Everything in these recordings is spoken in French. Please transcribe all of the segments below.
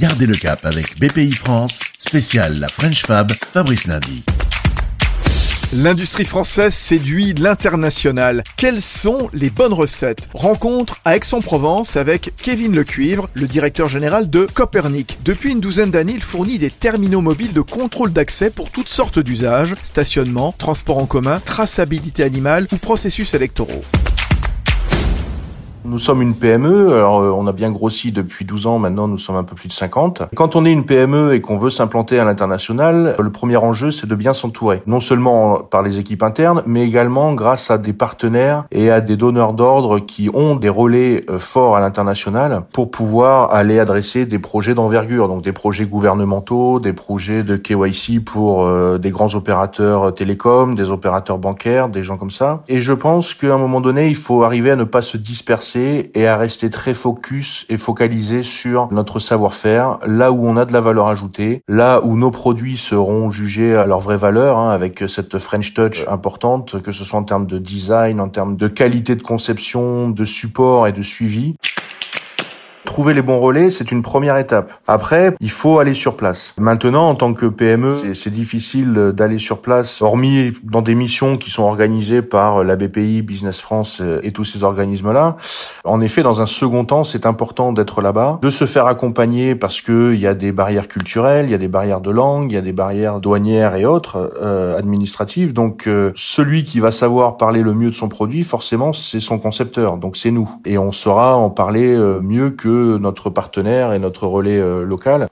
Gardez le cap avec BPI France, spécial la French Fab, Fabrice Lundi. L'industrie française séduit l'international. Quelles sont les bonnes recettes? Rencontre à Aix-en-Provence avec Kevin Lecuivre, le directeur général de Copernic. Depuis une douzaine d'années, il fournit des terminaux mobiles de contrôle d'accès pour toutes sortes d'usages, stationnement, transport en commun, traçabilité animale ou processus électoraux. Nous sommes une PME, alors euh, on a bien grossi depuis 12 ans, maintenant nous sommes un peu plus de 50. Quand on est une PME et qu'on veut s'implanter à l'international, le premier enjeu c'est de bien s'entourer, non seulement par les équipes internes, mais également grâce à des partenaires et à des donneurs d'ordre qui ont des relais euh, forts à l'international pour pouvoir aller adresser des projets d'envergure, donc des projets gouvernementaux, des projets de KYC pour euh, des grands opérateurs télécoms, des opérateurs bancaires, des gens comme ça. Et je pense qu'à un moment donné, il faut arriver à ne pas se disperser et à rester très focus et focalisé sur notre savoir-faire, là où on a de la valeur ajoutée, là où nos produits seront jugés à leur vraie valeur, hein, avec cette French touch importante, que ce soit en termes de design, en termes de qualité de conception, de support et de suivi. Trouver les bons relais, c'est une première étape. Après, il faut aller sur place. Maintenant, en tant que PME, c'est difficile d'aller sur place, hormis dans des missions qui sont organisées par la BPI, Business France euh, et tous ces organismes-là. En effet, dans un second temps, c'est important d'être là-bas, de se faire accompagner parce que il y a des barrières culturelles, il y a des barrières de langue, il y a des barrières douanières et autres euh, administratives. Donc, euh, celui qui va savoir parler le mieux de son produit, forcément, c'est son concepteur. Donc, c'est nous, et on saura en parler mieux que notre partenaire et notre relais euh, local.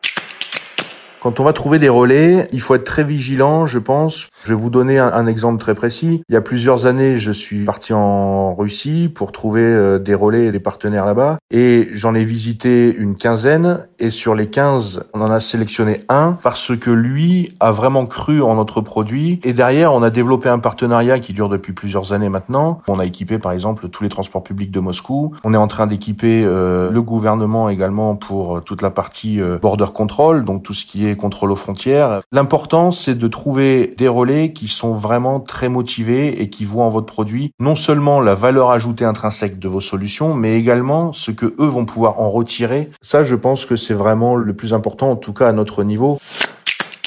Quand on va trouver des relais, il faut être très vigilant, je pense. Je vais vous donner un, exemple très précis. Il y a plusieurs années, je suis parti en Russie pour trouver euh, des relais et des partenaires là-bas. Et j'en ai visité une quinzaine. Et sur les 15, on en a sélectionné un parce que lui a vraiment cru en notre produit. Et derrière, on a développé un partenariat qui dure depuis plusieurs années maintenant. On a équipé, par exemple, tous les transports publics de Moscou. On est en train d'équiper euh, le gouvernement également pour toute la partie euh, border control, donc tout ce qui est contrôle aux frontières. L'important, c'est de trouver des relais qui sont vraiment très motivés et qui voient en votre produit non seulement la valeur ajoutée intrinsèque de vos solutions, mais également ce que eux vont pouvoir en retirer. Ça, je pense que c'est vraiment le plus important, en tout cas à notre niveau.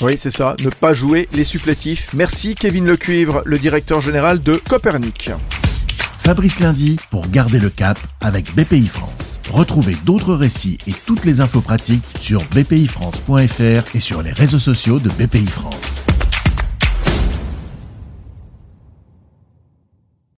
Oui, c'est ça, ne pas jouer les supplétifs. Merci Kevin Lecuivre, le directeur général de Copernic. Fabrice Lundi pour garder le cap avec BPI France. Retrouvez d'autres récits et toutes les infos pratiques sur bpifrance.fr et sur les réseaux sociaux de BPI France.